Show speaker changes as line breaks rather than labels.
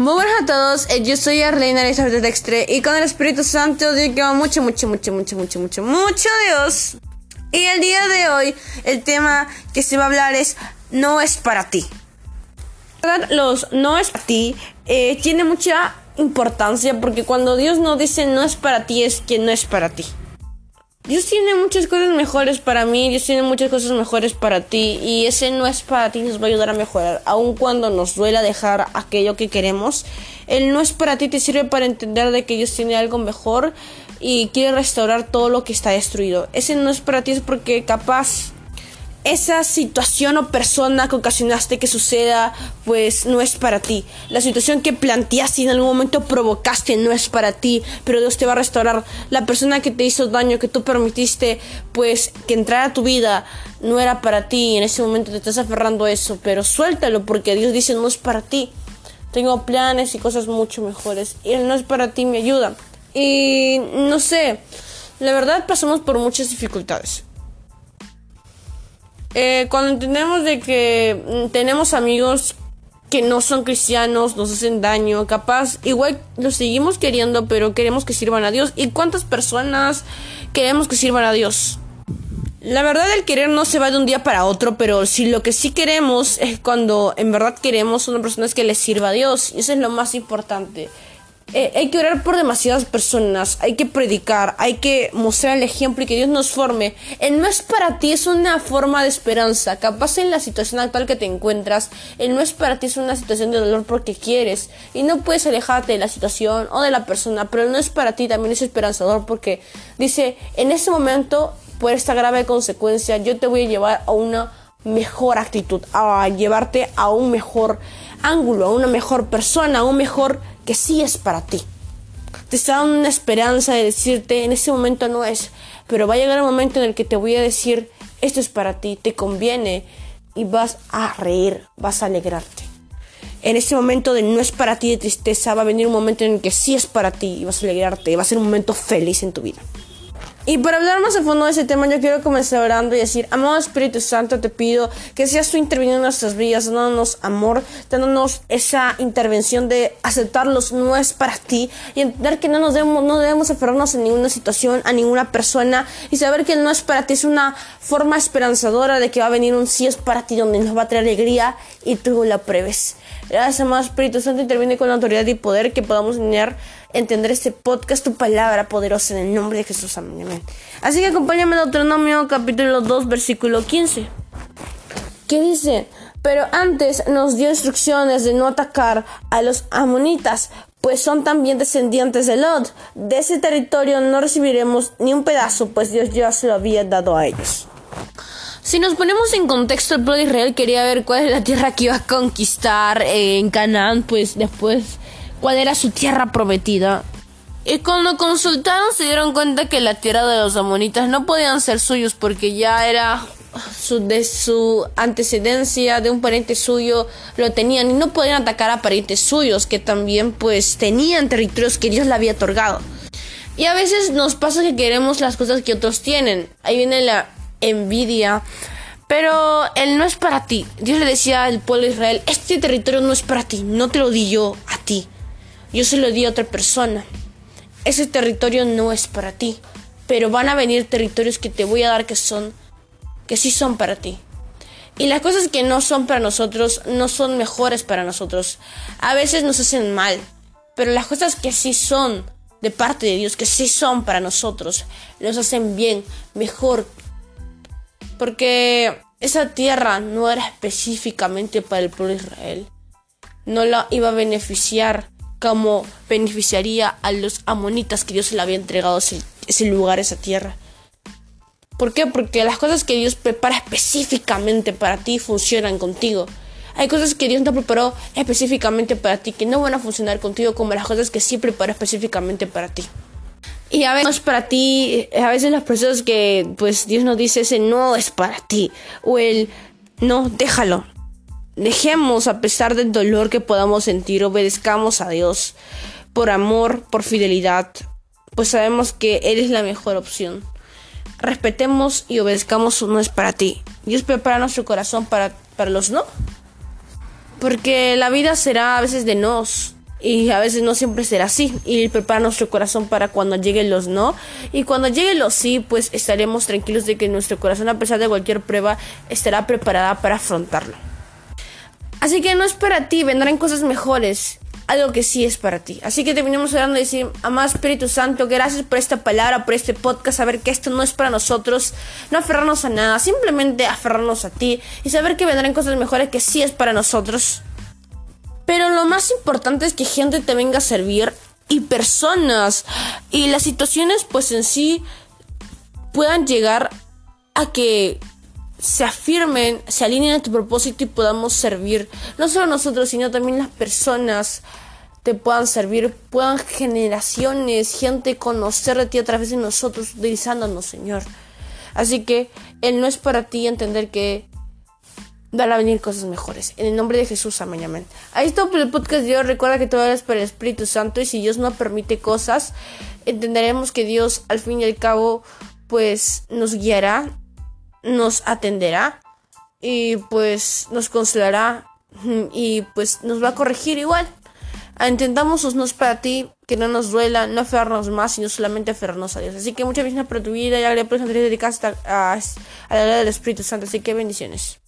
Muy buenas a todos, eh, yo soy Arlene Elizabeth Dextre y con el Espíritu Santo digo que mucho, mucho, mucho, mucho, mucho, mucho, mucho Dios. Y el día de hoy el tema que se va a hablar es no es para ti. Los no es para ti eh, tiene mucha importancia porque cuando Dios nos dice no es para ti es que no es para ti. Dios tiene muchas cosas mejores para mí, Dios tiene muchas cosas mejores para ti y ese no es para ti nos va a ayudar a mejorar, aun cuando nos duela dejar aquello que queremos. El no es para ti te sirve para entender de que Dios tiene algo mejor y quiere restaurar todo lo que está destruido. Ese no es para ti es porque capaz esa situación o persona que ocasionaste que suceda, pues no es para ti. La situación que planteaste y en algún momento provocaste no es para ti, pero Dios te va a restaurar. La persona que te hizo daño, que tú permitiste, pues que entrara a tu vida, no era para ti en ese momento te estás aferrando a eso, pero suéltalo porque Dios dice no es para ti. Tengo planes y cosas mucho mejores y Él no es para ti, me ayuda. Y no sé, la verdad pasamos por muchas dificultades eh, cuando entendemos de que mm, tenemos amigos que no son cristianos, nos hacen daño, capaz, igual los seguimos queriendo, pero queremos que sirvan a Dios. ¿Y cuántas personas queremos que sirvan a Dios? La verdad el querer no se va de un día para otro, pero si lo que sí queremos es cuando en verdad queremos una persona que le sirva a Dios, y eso es lo más importante. Eh, hay que orar por demasiadas personas, hay que predicar, hay que mostrar el ejemplo y que Dios nos forme. El no es para ti es una forma de esperanza. Capaz en la situación actual que te encuentras, el no es para ti es una situación de dolor porque quieres y no puedes alejarte de la situación o de la persona, pero el no es para ti también es esperanzador porque dice, en ese momento, por esta grave consecuencia, yo te voy a llevar a una mejor actitud, a llevarte a un mejor ángulo, a una mejor persona, a un mejor que sí es para ti. Te está dando una esperanza de decirte, en ese momento no es, pero va a llegar un momento en el que te voy a decir, esto es para ti, te conviene y vas a reír, vas a alegrarte. En ese momento de no es para ti de tristeza, va a venir un momento en el que sí es para ti y vas a alegrarte, va a ser un momento feliz en tu vida. Y para hablar más a fondo de ese tema, yo quiero comenzar orando y decir, amado Espíritu Santo, te pido que seas tú interviniendo en nuestras vidas, dándonos amor, dándonos esa intervención de aceptarlos no es para ti y entender que no nos debemos, no debemos aferrarnos a ninguna situación, a ninguna persona y saber que no es para ti es una forma esperanzadora de que va a venir un sí es para ti donde nos va a traer alegría y tú la pruebes. Gracias, amado Espíritu Santo, interviene con la autoridad y poder que podamos tener entender este podcast, tu palabra poderosa en el nombre de Jesús. Amén. Así que acompáñame en Deuteronomio capítulo 2, versículo 15. ¿Qué dice? Pero antes nos dio instrucciones de no atacar a los amonitas, pues son también descendientes de Lot. De ese territorio no recibiremos ni un pedazo, pues Dios ya se lo había dado a ellos. Si nos ponemos en contexto, el pueblo de Israel quería ver cuál es la tierra que iba a conquistar en Canaán, pues después cuál era su tierra prometida. Y cuando consultaron se dieron cuenta que la tierra de los amonitas no podían ser suyos porque ya era su, de su antecedencia de un pariente suyo lo tenían y no podían atacar a parientes suyos que también pues tenían territorios que Dios le había otorgado. Y a veces nos pasa que queremos las cosas que otros tienen. Ahí viene la envidia. Pero él no es para ti. Dios le decía al pueblo de Israel, este territorio no es para ti, no te lo di yo yo se lo di a otra persona. Ese territorio no es para ti, pero van a venir territorios que te voy a dar que son, que sí son para ti. Y las cosas que no son para nosotros no son mejores para nosotros. A veces nos hacen mal, pero las cosas que sí son de parte de Dios, que sí son para nosotros, nos hacen bien, mejor. Porque esa tierra no era específicamente para el pueblo de Israel. No la iba a beneficiar como beneficiaría a los amonitas que Dios le había entregado ese, ese lugar, esa tierra. ¿Por qué? Porque las cosas que Dios prepara específicamente para ti funcionan contigo. Hay cosas que Dios no preparó específicamente para ti que no van a funcionar contigo como las cosas que sí preparó específicamente para ti. Y a veces para ti, a veces las personas que pues Dios nos dice ese no es para ti o el no, déjalo, Dejemos, a pesar del dolor que podamos sentir, obedezcamos a Dios por amor, por fidelidad, pues sabemos que Él es la mejor opción. Respetemos y obedezcamos no es para ti. Dios prepara nuestro corazón para, para los no. Porque la vida será a veces de nos. y a veces no siempre será así y prepara nuestro corazón para cuando lleguen los no y cuando llegue los sí pues estaremos tranquilos de que nuestro corazón a pesar de cualquier prueba estará preparada para afrontarlo así que no es para ti vendrán cosas mejores algo que sí es para ti. Así que terminamos hablando de decir, amado Espíritu Santo, gracias por esta palabra, por este podcast, saber que esto no es para nosotros, no aferrarnos a nada, simplemente aferrarnos a ti y saber que vendrán cosas mejores que sí es para nosotros. Pero lo más importante es que gente te venga a servir y personas y las situaciones pues en sí puedan llegar a que se afirmen, se alineen a tu propósito y podamos servir. No solo nosotros, sino también las personas te puedan servir, puedan generaciones, gente conocer de ti a través de nosotros, utilizándonos, Señor. Así que Él no es para ti entender que van a venir cosas mejores. En el nombre de Jesús, amén, amén. Ahí está el podcast de hoy. Recuerda que todo es para el Espíritu Santo y si Dios no permite cosas, entenderemos que Dios al fin y al cabo pues nos guiará, nos atenderá y pues nos consolará y pues nos va a corregir igual. Intentamos sus para ti, que no nos duela, no aferrarnos más, sino solamente aferrarnos a Dios. Así que muchas bendiciones para tu vida y agradecemos a dedicarse a, a, a la del Espíritu Santo. Así que bendiciones.